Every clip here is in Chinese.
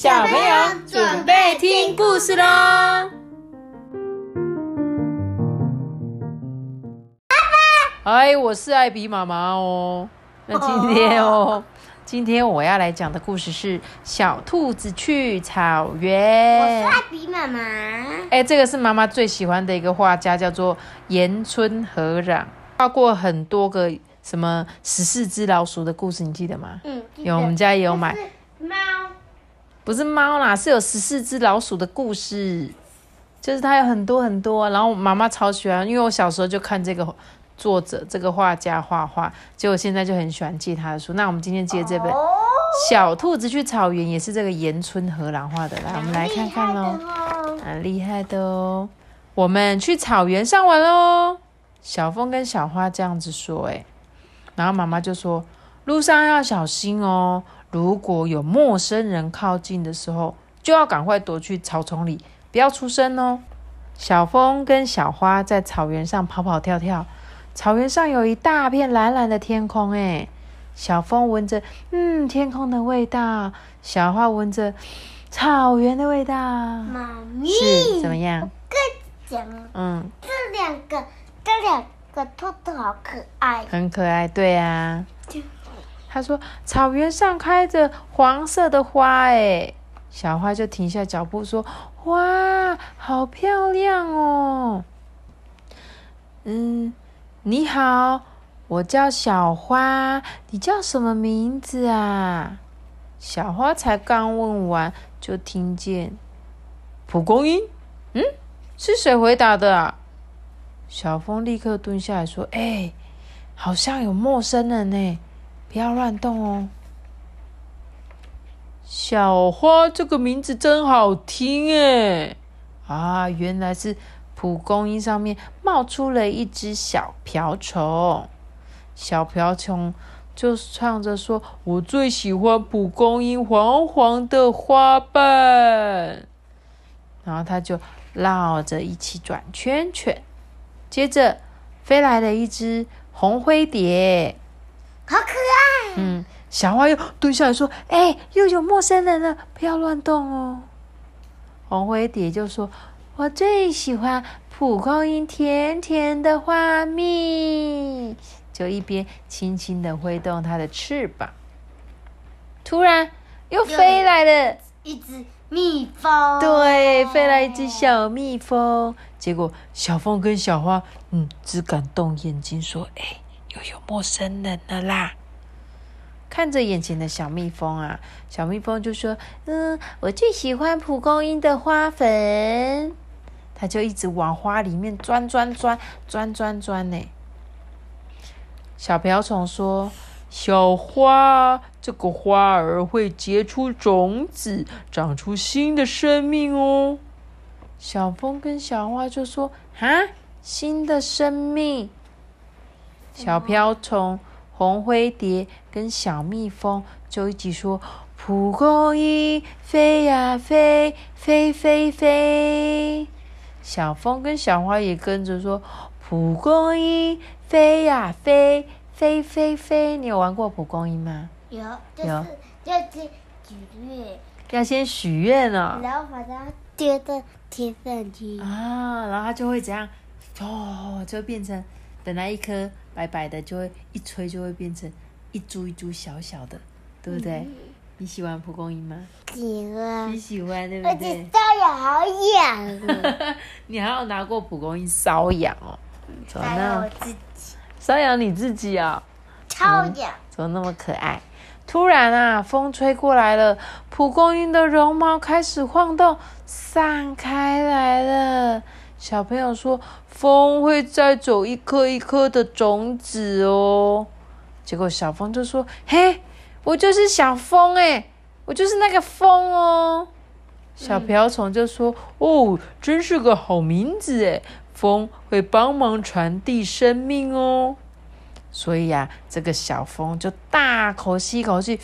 小朋友准备听故事喽！哎，我是艾比妈妈哦。那今天哦，今天我要来讲的故事是《小兔子去草原》。我是艾比妈妈。哎，这个是妈妈最喜欢的一个画家，叫做岩村和冉，画过很多个什么十四只老鼠的故事，你记得吗？嗯，有，我们家也有买。猫。不是猫啦，是有十四只老鼠的故事，就是它有很多很多，然后妈妈超喜欢，因为我小时候就看这个作者这个画家画画，结果现在就很喜欢借他的书。那我们今天借这本《小兔子去草原》，也是这个岩村和朗画的，来我们来看看喽，很厉害的哦。我们去草原上玩喽，小风跟小花这样子说，哎，然后妈妈就说路上要小心哦。如果有陌生人靠近的时候，就要赶快躲去草丛里，不要出声哦。小风跟小花在草原上跑跑跳跳，草原上有一大片蓝蓝的天空。哎，小风闻着，嗯，天空的味道；小花闻着草原的味道。妈咪是怎么样？跟讲，嗯，这两个，这两个兔兔好可爱，很可爱，对啊。他说：“草原上开着黄色的花，哎，小花就停下脚步说：‘哇，好漂亮哦！’嗯，你好，我叫小花，你叫什么名字啊？”小花才刚问完，就听见蒲公英。嗯，是谁回答的啊？小风立刻蹲下来说：“哎，好像有陌生人呢。”不要乱动哦！小花这个名字真好听哎！啊，原来是蒲公英上面冒出了一只小瓢虫。小瓢虫就唱着说：“我最喜欢蒲公英黄黄的花瓣。”然后它就绕着一起转圈圈。接着飞来了一只红灰蝶。好可爱！嗯，小花又蹲下来说：“哎，又有陌生人了，不要乱动哦。”红灰蝶就说：“我最喜欢蒲公英甜甜的花蜜。”就一边轻轻的挥动它的翅膀。突然，又飞来了一只蜜蜂。对，飞来一只小蜜蜂。结果，小凤跟小花，嗯，只敢动眼睛说：“哎。”又有陌生人了啦！看着眼前的小蜜蜂啊，小蜜蜂就说：“嗯，我最喜欢蒲公英的花粉。”它就一直往花里面钻钻钻钻钻钻呢。小瓢虫说：“小花，这个花儿会结出种子，长出新的生命哦。”小风跟小花就说：“啊，新的生命。”小瓢虫、红灰蝶跟小蜜蜂就一起说：“蒲公英飞呀飞，飞飞飞。”小风跟小花也跟着说：“蒲公英飞呀飞，飞飞飞。”你有玩过蒲公英吗？有，有，要先许愿。要先许愿哦。然后把它丢到天上去。啊，然后它就会怎样？哦，就变成。本来一颗白白的，就会一吹就会变成一株一株小小的，对不对？你喜欢蒲公英吗？喜欢。你喜欢对不对？而且瘙痒好痒。你还有拿过蒲公英瘙痒哦？瘙痒我自己。瘙痒你自己啊？超痒。怎么那么可爱？突然啊，风吹过来了，蒲公英的绒毛开始晃动，散开来了。小朋友说：“风会再走一颗一颗的种子哦。”结果小风就说：“嘿，我就是小风哎，我就是那个风哦。”小瓢虫就说：“哦，真是个好名字哎，风会帮忙传递生命哦。”所以呀，这个小风就大口吸一口气，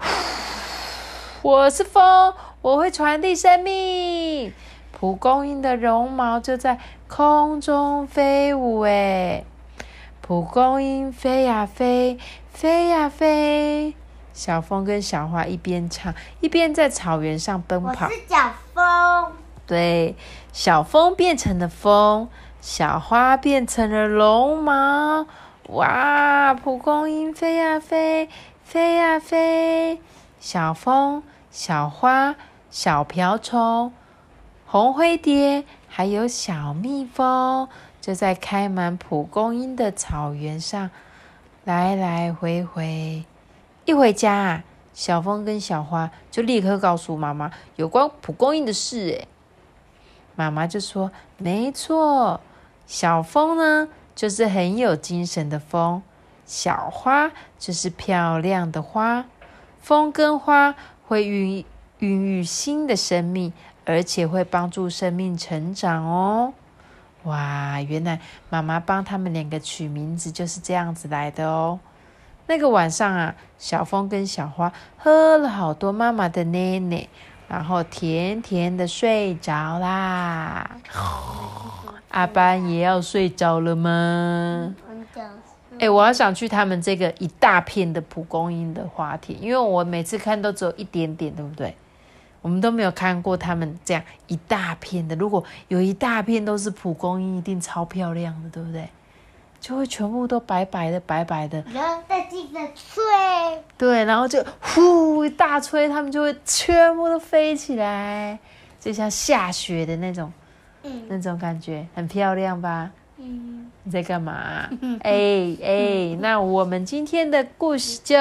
我是风，我会传递生命。蒲公英的绒毛就在空中飞舞，哎，蒲公英飞呀飞，飞呀飞，小风跟小花一边唱，一边在草原上奔跑。我是小风。对，小风变成了风，小花变成了龙毛。哇，蒲公英飞呀飞，飞呀飞。小风、小花、小瓢虫、红灰蝶，还有小蜜蜂，就在开满蒲公英的草原上来来回回。一回家啊，小风跟小花就立刻告诉妈妈有关蒲公英的事。哎，妈妈就说：“没错，小风呢，就是很有精神的风；小花就是漂亮的花。”风跟花会孕孕育新的生命，而且会帮助生命成长哦。哇，原来妈妈帮他们两个取名字就是这样子来的哦。那个晚上啊，小风跟小花喝了好多妈妈的奶奶，然后甜甜的睡着啦。阿班也要睡着了吗？哎，我好想去他们这个一大片的蒲公英的花田，因为我每次看都只有一点点，对不对？我们都没有看过他们这样一大片的。如果有一大片都是蒲公英，一定超漂亮的，对不对？就会全部都白白的、白白的。然后再记得吹。对，然后就呼一大吹，它们就会全部都飞起来，就像下雪的那种，嗯，那种感觉很漂亮吧？嗯。你在干嘛？哎哎，那我们今天的故事就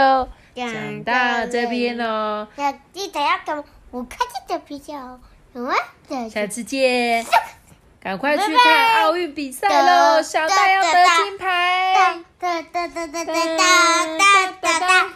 讲到这边喽。要记得要给我看见的比较，有吗？下次见，赶快去看奥运比赛喽！小戴要得金牌。哒哒哒哒哒哒哒哒哒